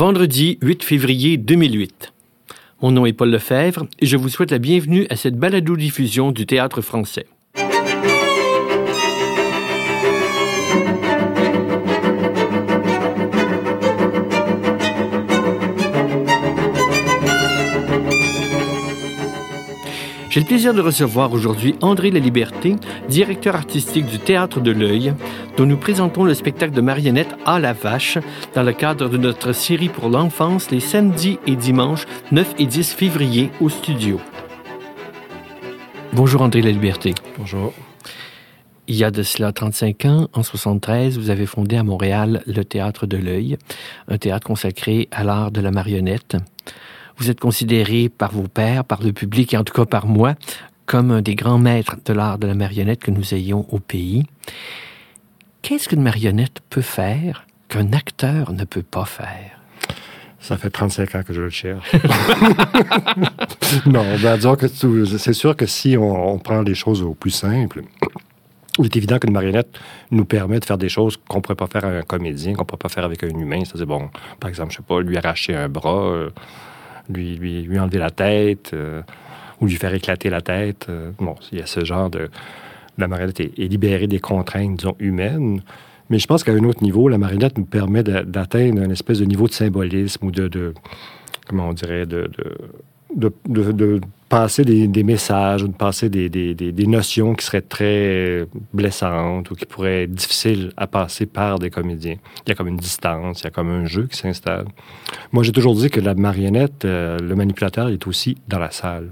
Vendredi 8 février 2008. Mon nom est Paul Lefebvre et je vous souhaite la bienvenue à cette balado-diffusion du théâtre français. J'ai le plaisir de recevoir aujourd'hui André Laliberté, directeur artistique du Théâtre de l'Œil, dont nous présentons le spectacle de marionnettes à la vache dans le cadre de notre série pour l'enfance les samedis et dimanches 9 et 10 février au studio. Bonjour André Laliberté. Bonjour. Il y a de cela 35 ans, en 73, vous avez fondé à Montréal le Théâtre de l'Œil, un théâtre consacré à l'art de la marionnette. Vous êtes considéré par vos pairs, par le public et en tout cas par moi, comme un des grands maîtres de l'art de la marionnette que nous ayons au pays. Qu'est-ce qu'une marionnette peut faire qu'un acteur ne peut pas faire? Ça fait 35 ans que je le cherche. non, ben, disons que c'est sûr que si on, prend les choses au plus simple, il est évident qu'une marionnette nous permet de faire des choses qu'on ne pourrait pas faire avec un comédien, qu'on ne pourrait pas faire avec un humain. C'est bon, par exemple, je sais pas, lui arracher un bras, euh, lui, lui, enlever la tête euh, ou lui faire éclater la tête. Euh, bon, il y a ce genre de... La marionnette est, libérée des contraintes, disons, humaines. Mais je pense qu'à un autre niveau, la marionnette nous permet d'atteindre un espèce de niveau de symbolisme ou de, comment on dirait, de passer des, messages ou de passer des, des, des, notions qui seraient très blessantes ou qui pourraient être difficiles à passer par des comédiens. Il y a comme une distance, il y a comme un jeu qui s'installe. Moi, j'ai toujours dit que la marionnette, euh, le manipulateur, est aussi dans la salle.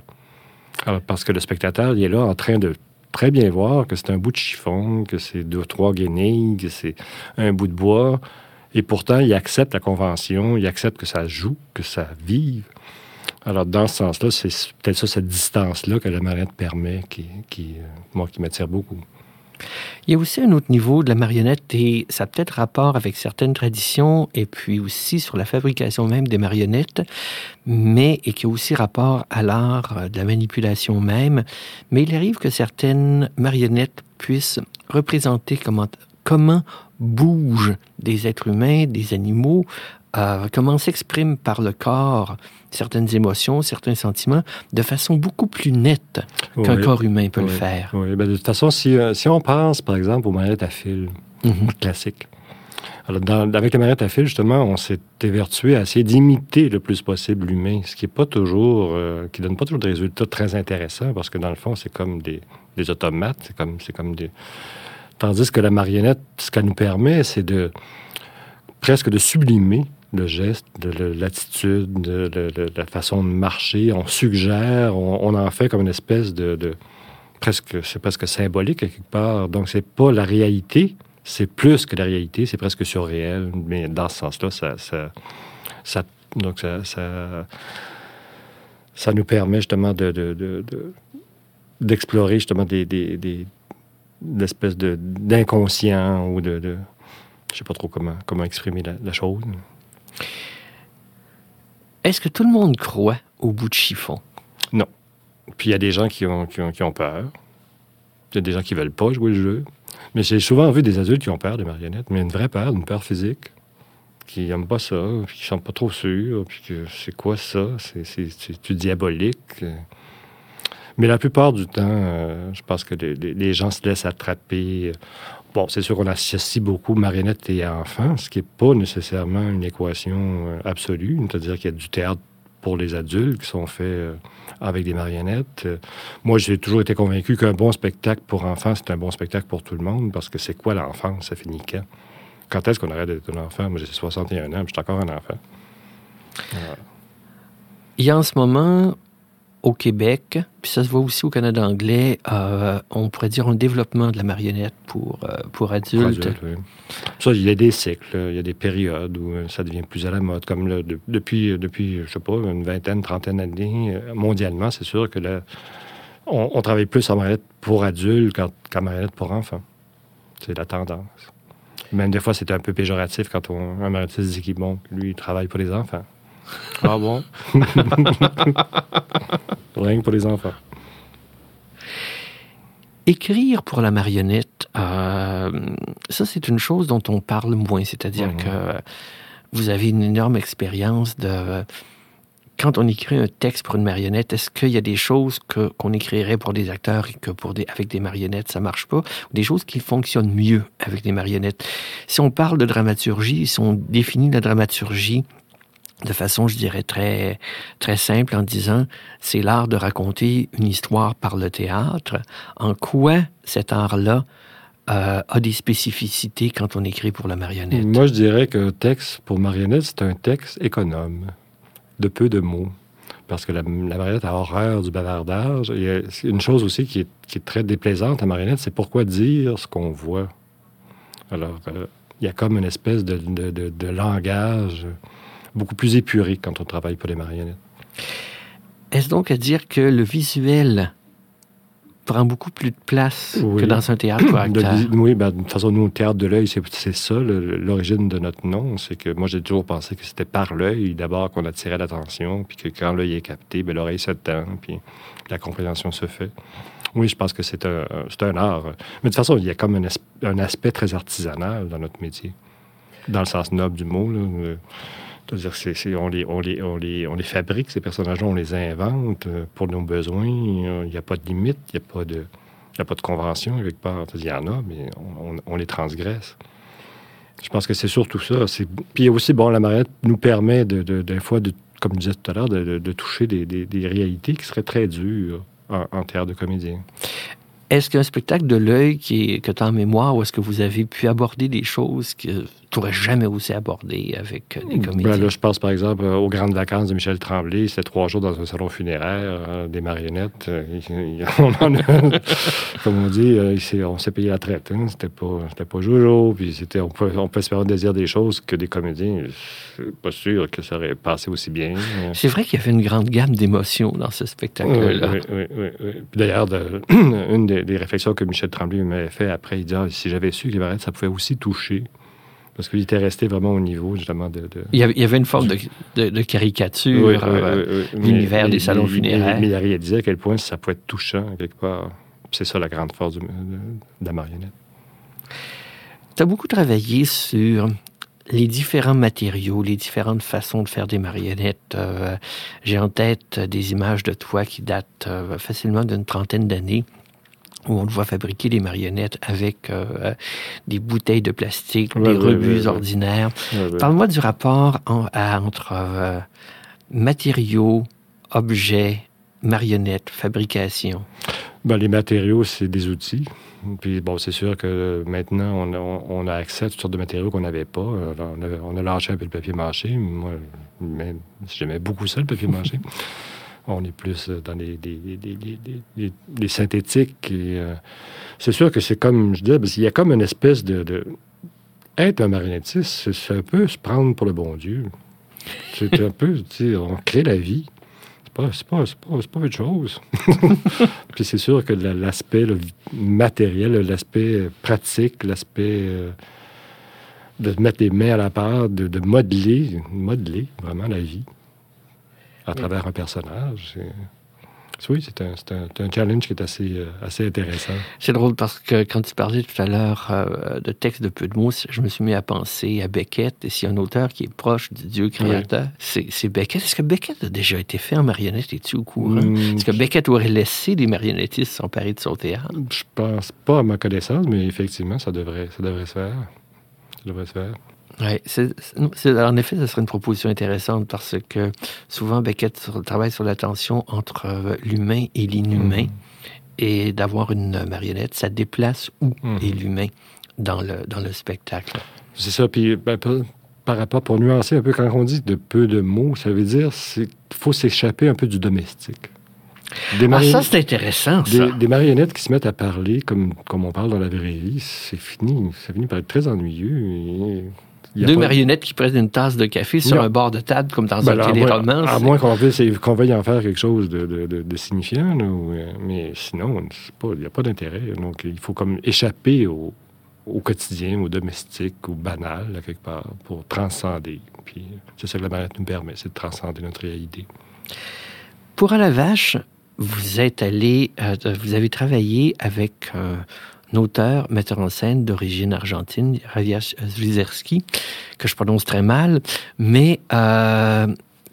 parce que le spectateur, il est là en train de très bien voir que c'est un bout de chiffon, que c'est deux, trois guenilles, que c'est un bout de bois. Et pourtant, il accepte la convention, il accepte que ça joue, que ça vive. Alors, dans ce sens-là, c'est peut-être ça, cette distance-là que la marionnette permet, qui, euh, moi, qui m'attire beaucoup. Il y a aussi un autre niveau de la marionnette et ça a peut-être rapport avec certaines traditions et puis aussi sur la fabrication même des marionnettes, mais et qui a aussi rapport à l'art de la manipulation même. Mais il arrive que certaines marionnettes puissent représenter comment, comment bougent des êtres humains, des animaux, euh, comment s'expriment par le corps certaines émotions, certains sentiments de façon beaucoup plus nette qu'un corps humain peut le faire. Oui, ben de toute façon, si, euh, si, on pense, par exemple, aux manettes à fil mhm. classiques, alors, avec les manettes à fil, justement, on s'est évertué à essayer d'imiter le plus possible l'humain, ce qui est pas toujours, euh, qui donne pas toujours des résultats très intéressants, parce que dans le fond, c'est comme des, des automates, c'est comme, c'est comme des. Tandis que la marionnette, ce qu'elle nous permet, c'est de presque de sublimer le geste, de l'attitude, de, la façon de marcher. On suggère, on, en fait comme une espèce de, presque, c'est presque symbolique quelque part. Donc c'est pas la réalité, c'est plus que la réalité, c'est presque surréel. Mais dans ce sens-là, ça, donc ça, ça, nous permet justement de, d'explorer justement des l'espèce d'inconscient ou de, de je sais pas trop comment, comment exprimer la chose. Est-ce que tout le monde croit au bout de chiffon? Non. Puis il y a des gens qui ont, qui ont, peur. Il y a des gens qui veulent pas jouer le jeu. Mais j'ai souvent vu des adultes qui ont peur des marionnettes, mais une vraie peur, une peur physique, qui n'aiment pas ça, puis qui sont pas trop sûrs, puis que c'est quoi ça? C'est diabolique? Mais la plupart du temps, euh, je pense que les, gens se laissent attraper Bon, c'est sûr qu'on associe beaucoup marionnettes et enfants, ce qui n'est pas nécessairement une équation euh, absolue. C'est-à-dire qu'il y a du théâtre pour les adultes qui sont faits euh, avec des marionnettes. Moi, j'ai toujours été convaincu qu'un bon spectacle pour enfants, c'est un bon spectacle pour tout le monde, parce que c'est quoi l'enfance? Ça finit quand? Quand est-ce qu'on arrête d'être un enfant? Moi, j'ai 61 ans, je suis encore un enfant. Il y a en ce moment au Québec, puis ça se voit aussi au Canada anglais, euh, on pourrait dire un développement de la marionnette pour, euh, pour adultes. Ça, il y a des cycles, il y a des périodes où euh, ça devient plus à la mode. Comme depuis, depuis, je sais pas, une vingtaine, trentaine d'années, mondialement, c'est sûr que là, on, travaille plus en marionnette pour adultes qu'en marionnette pour enfants. C'est la tendance. Même des fois, c'est un peu péjoratif quand on, un marionnettiste dit qu'il bon, lui, il travaille pour les enfants. Ah bon? Rien que pour les enfants. Écrire pour la marionnette, euh, ça c'est une chose dont on parle moins, c'est-à-dire mhm. que vous avez une énorme expérience de quand on écrit un texte pour une marionnette, est-ce qu'il y a des choses que, qu'on écrirait pour des acteurs et que pour des, avec des marionnettes, ça marche pas, ou des choses qui fonctionnent mieux avec des marionnettes? Si on parle de dramaturgie, si on définit la dramaturgie de façon, je dirais, très, très simple en disant, c'est l'art de raconter une histoire par le théâtre. En quoi cet art-là euh, a des spécificités quand on écrit pour la marionnette? Moi, je dirais qu'un texte pour marionnette, c'est un texte économe de peu de mots. Parce que la, marionnette a horreur du bavardage. A une chose aussi qui est, très déplaisante à marionnette, c'est pourquoi dire ce qu'on voit. Alors, euh, il y a comme une espèce de, de, langage beaucoup plus épuré quand on travaille pour les marionnettes. Est-ce donc à dire que le visuel prend beaucoup plus de place que dans un théâtre oui, ben, de toute façon, nous, au théâtre de l'œil, c'est ça l'origine de notre nom. C'est que moi, j'ai toujours pensé que c'était par l'œil d'abord qu'on attirait l'attention, puis que quand l'œil est capté, ben, l'oreille se tend, puis la compréhension se fait. Oui, je pense que c'est un, un, art. Mais de toute façon, il y a comme un, un, aspect très artisanal dans notre métier, dans le sens noble du mot. Là dire on, les, on, les, on, les, on les fabrique, ces personnages-là, on les invente euh, pour nos besoins. Il n'y a pas de limite, il n'y a, pas de, a pas de convention quelque part. Il y en a, mais on, les transgresse. Je pense que c'est surtout ça. Puis aussi, bon, la mariette nous permet, de, des fois, de, comme je disais tout à l'heure, de, toucher des, des, réalités qui seraient très dures en, en de comédien. Est-ce qu'un spectacle de l'œil que tu as en mémoire, ou est-ce que vous avez pu aborder des choses que tu n'aurais jamais osé aborder avec euh, des comédiens? Ben là, je pense par exemple euh, aux grandes vacances de Michel Tremblay. C'était trois jours dans un salon funéraire, euh, des marionnettes. on en a, comme on dit, on s'est payé la traite. Hein. C'était pas, c'était pas jojo. Puis c'était, on peut, on peut espérer désir des choses que des comédiens. Je suis pas sûr que ça aurait passé aussi bien. C'est vrai qu'il y avait une grande gamme d'émotions dans ce spectacle-là. Oui, oui, oui. oui. D'ailleurs, une des des, réflexions que Michel Tremblay m'avait fait après. Il dit ah, si j'avais su que ça pouvait aussi toucher. Parce qu'il était resté vraiment au niveau, justement, de. Il, y avait, une forme de, caricature, euh, l'univers des salons funéraires. Mais, il réalisait à quel point ça pouvait être touchant, quelque part. C'est ça la grande force de, la marionnette. Tu as beaucoup travaillé sur les différents matériaux, les différentes façons de faire des marionnettes. Euh, j'ai en tête des images de toi qui datent euh, facilement d'une trentaine d'années où on voit fabriquer des marionnettes avec euh, des bouteilles de plastique, des rebuts ordinaires. Parle-moi du rapport entre euh, matériaux, objets, marionnettes, fabrication. Ben, les matériaux, c'est des outils. Puis bon, c'est sûr que maintenant, on a, accès à toutes sortes de matériaux qu'on n'avait pas. on, a, on, a, lâché un peu le papier mâché. Moi, j'aimais beaucoup ça, le papier mâché. On est plus euh, dans les, des, synthétiques. Euh, c'est sûr que c'est comme, je disais, il y a comme une espèce de... Être un marionnettiste, c'est un peu se prendre pour le bon Dieu. C'est un peu, tu on crée la vie. C'est pas, pas, pas, autre chose. Puis c'est sûr que l'aspect matériel, l'aspect pratique, l'aspect euh, de mettre les mains à la part, de, de modeler, modeler vraiment la vie à travers un personnage. Oui, c'est un, un, challenge qui est assez, euh, assez intéressant. C'est drôle parce que quand tu parlais tout à l'heure euh, de texte de peu de mots, je me suis mis à penser à Beckett. Et s'il y a un auteur qui est proche du Dieu créateur, c'est Beckett. Est-ce que Beckett a déjà été fait en marionnette? Es-tu au courant? Hmm, Est-ce que Beckett aurait laissé des marionnettistes s'emparer de son théâtre? Je pense pas à ma connaissance, mais effectivement, ça devrait, ça devrait se faire. Ça devrait se faire. Oui, en effet, ce serait une proposition intéressante parce que souvent Beckett travaille sur la tension entre euh, l'humain et l'inhumain. Mhm. Et d'avoir une marionnette, ça déplace où mhm. est l'humain dans le, dans le spectacle? C'est ça. Puis ben, par rapport, pour nuancer un peu, quand on dit de peu de mots, ça veut dire qu'il faut s'échapper un peu du domestique. ah, ça, c'est intéressant, ça. Des, marionnettes qui se mettent à parler comme, comme on parle dans la vraie vie, c'est fini. Ça finit par être très ennuyeux. Et deux marionnettes qui prennent une tasse de café sur un bord de table, comme dans ben un téléroman. À moins qu'on veuille, en faire quelque chose de, signifiant, euh, mais sinon, il n'y a pas d'intérêt. Donc, il faut comme échapper au, quotidien, au domestique, au banal, quelque part, pour transcender. Puis c'est ça que la marionnette nous permet, c'est de transcender notre réalité. Pour à la vache, vous êtes allé, euh, vous avez travaillé avec... Euh, auteur, metteur en scène d'origine argentine, Javier Zwizerski, que je prononce très mal. Mais euh,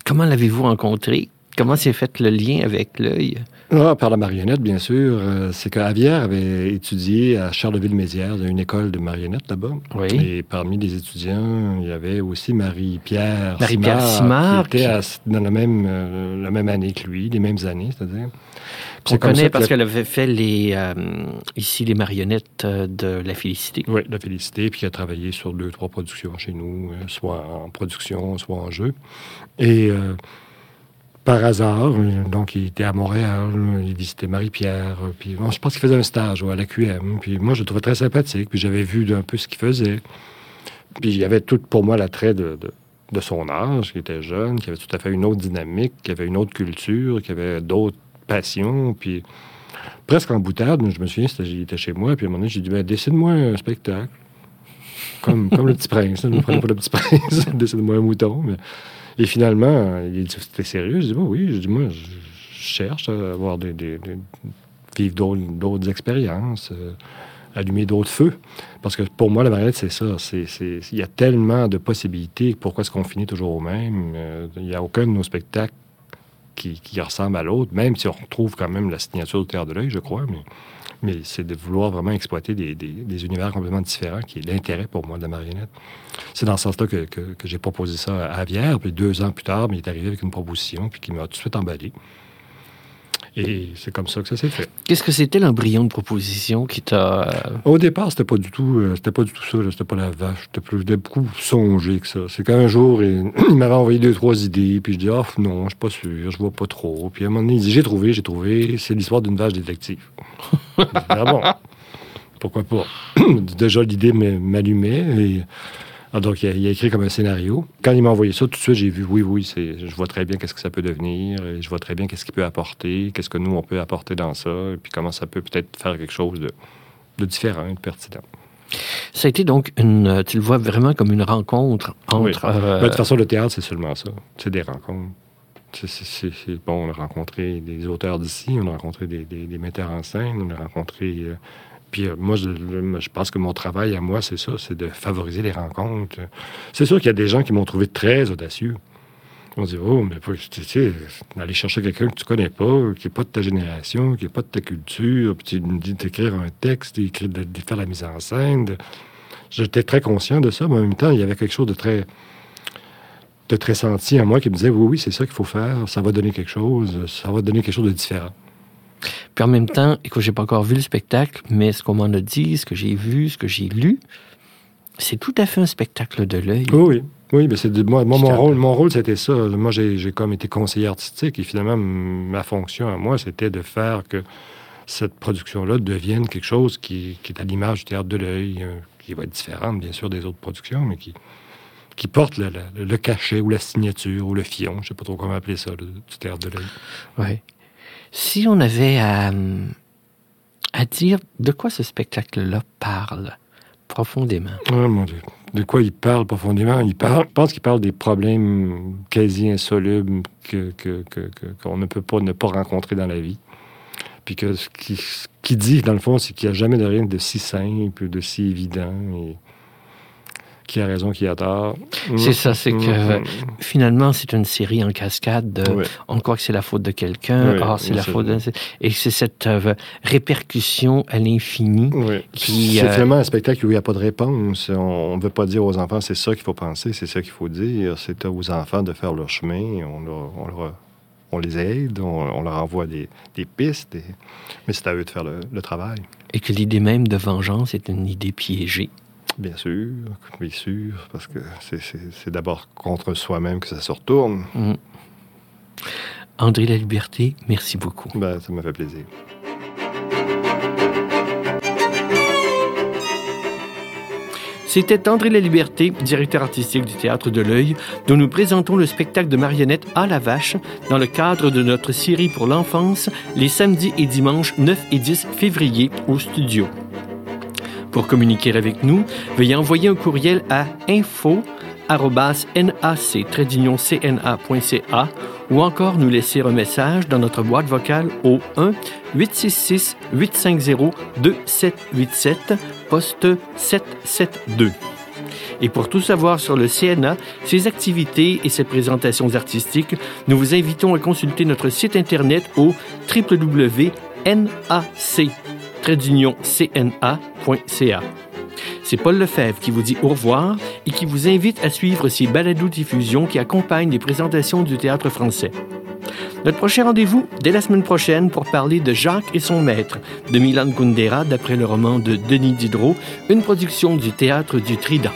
comment l'avez-vous rencontré? Comment s'est fait le lien avec l'œil? Ah, par la marionnette, bien sûr. Euh, c'est que Javier avait étudié à Charleville-Mézières, une école de marionnettes là-bas. Oui. Et parmi les étudiants, il y avait aussi Marie-Pierre Marie-Pierre Simard, Simard, qui était à- dans la même, euh, la même année que lui, les mêmes années, c'est-à-dire. On C'est comme ça connaît parce le- qu'elle avait fait les, euh, ici les marionnettes euh, de la Félicité. Oui, la Félicité, puis qui a travaillé sur deux, trois productions chez nous, soit en production, soit en jeu. Et par hasard, euh, donc il était à Montréal, euh, il visitait Marie-Pierre, euh, puis je pense qu'il faisait un stage à la QM, puis moi je le trouvais très sympathique, puis j'avais vu un peu ce qu'il faisait. Puis il y avait tout pour moi l'attrait de, de, son âge, qui était jeune, qui avait tout à fait une autre dynamique, qui avait une autre culture, qui avait d'autres passions, puis presque en boutade, je me souviens, il était chez moi, puis à un moment donné, j'ai dit, ben, décide-moi un spectacle. Comme, le petit prince, ne prenez pas le petit prince, décide-moi un mouton. Et finalement, il dit, c'était sérieux? Je dis, bon, oui, je dis, moi, je, cherche à avoir des, vivre d'autres, expériences, euh, allumer d'autres feux. Parce que pour moi, la marionnette, c'est ça. Il y a tellement de possibilités. Pourquoi est-ce qu'on finit toujours au même? Euh, il n'y a aucun de nos spectacles qui, qui ressemble à l'autre, même si on retrouve quand même la signature du Terre de l'œil, je crois. Mais, mais c'est de vouloir vraiment exploiter des, univers complètement différents qui est l'intérêt pour moi de la marionnette. C'est dans ce sens-là que, j'ai proposé ça à Avière. Puis deux ans plus tard, mais il est arrivé avec une proposition puis qui m'a tout de suite emballé. Et c'est comme ça que ça s'est fait. Qu'est-ce que c'était l'embryon de proposition qui t'a... euh, Au départ, c'était pas du tout, euh, c'était pas du tout ça. C'était pas la vache. C'était plus, beaucoup songé que ça. C'est qu'un jour, il, il m'avait envoyé deux trois idées, puis je dis ah non, je suis pas sûr, je vois pas trop. Puis à un moment donné, il dit j'ai trouvé, j'ai trouvé. C'est l'histoire d'une vache détective. Ah bon, pourquoi pas? Déjà l'idée m'allumait. Et... Ah, donc il a, il a écrit comme un scénario. Quand il m'a envoyé ça, tout de suite j'ai vu oui, oui, je vois très bien qu'est-ce que ça peut devenir. Et je vois très bien qu'est-ce qu'il peut apporter, qu'est-ce que nous on peut apporter dans ça, et puis comment ça peut peut-être faire quelque chose de de différent, de pertinent. Ça a été donc une... Tu le vois vraiment comme une rencontre Oui. entre... euh, Ben, de toute façon, le théâtre, c'est seulement ça. C'est des rencontres. C'est- bon, on a rencontré des auteurs d'ici, on a rencontré des, des- des metteurs en scène, on a rencontré. euh, puis euh, moi, je, pense que mon travail à moi, c'est ça, c'est de favoriser les rencontres. C'est sûr qu'il y a des gens qui m'ont trouvé très audacieux. On dit, oh, mais tu sais, aller chercher quelqu'un que tu connais pas, qui n'est pas de ta génération, qui n'est pas de ta culture, puis tu me dis d'écrire un texte, d'écrire, de, faire la mise en scène. J'étais très conscient de ça, mais en même temps, il y avait quelque chose de très de très senti à moi qui me disait oui, oui, c'est ça qu'il faut faire, ça va donner quelque chose, ça va donner quelque chose de différent. Puis en même temps, écoute, j'ai pas encore vu le spectacle, mais ce qu'on m'en a dit, ce que j'ai vu, ce que j'ai lu, c'est tout à fait un spectacle de l'œil. Oui, oui. Oui, mais c'est de- moi, moi, mon rôle, mon rôle, c'était ça. Moi, j'ai comme été conseiller artistique et finalement, ma fonction à moi, c'était de faire que cette production-là devienne quelque chose qui, qui est à l'image du théâtre de l'œil, euh, qui va être différente, bien sûr, des autres productions, mais qui, qui porte le, le- le cachet ou la signature ou le fion, je sais pas trop comment appeler ça, le- du théâtre de l'œil. Ouais. Si on avait à, dire de quoi ce spectacle-là parle profondément? Oh mon Dieu. De quoi il parle profondément? Il parle, je pense qu'il parle des problèmes quasi insolubles que, qu'on ne peut pas ne pas rencontrer dans la vie. Puis que ce qui, ce qu'il dit, dans le fond, c'est qu'il n'y a jamais de rien de si simple, de si évident. Qui a raison, qui a tort. C'est ça, c'est que Mm. finalement, c'est une série en cascade. De, Ouais. On croit que c'est la faute de quelqu'un, Oui, ah, c'est oui, la faute de... Et c'est cette euh, répercussion à l'infini. Oui. Qui, c'est euh, finalement un spectacle où il n'y a pas de réponse. On ne veut pas dire aux enfants c'est ça qu'il faut penser, c'est ça qu'il faut dire. C'est aux enfants de faire leur chemin. On, leur- on, leur- on les aide, on, on leur envoie des, des pistes, et- mais c'est à eux de faire le, le travail. Et que l'idée même de vengeance est une idée piégée. Bien sûr, bien sûr, parce que c'est- d'abord contre soi-même que ça se retourne. Mm. André La Liberté, merci beaucoup. Ben, ça m'a fait plaisir. C'était André La Liberté, directeur artistique du Théâtre de l'Œil, dont nous présentons le spectacle de marionnettes à la vache dans le cadre de notre série pour l'enfance les samedis et dimanches 9 et 10 février au studio. Pour communiquer avec nous, veuillez envoyer un courriel à info nac-cna.ca ou encore nous laisser un message dans notre boîte vocale au 1 866 850 2787 poste 772. Et pour tout savoir sur le CNA, ses activités et ses présentations artistiques, nous vous invitons à consulter notre site internet au C'est Paul Lefebvre qui vous dit au revoir et qui vous invite à suivre ces balados-diffusions qui accompagnent les présentations du théâtre français. Notre prochain rendez-vous dès la semaine prochaine pour parler de Jacques et son maître de Milan Kundera d'après le roman de Denis Diderot, une production du théâtre du Trident.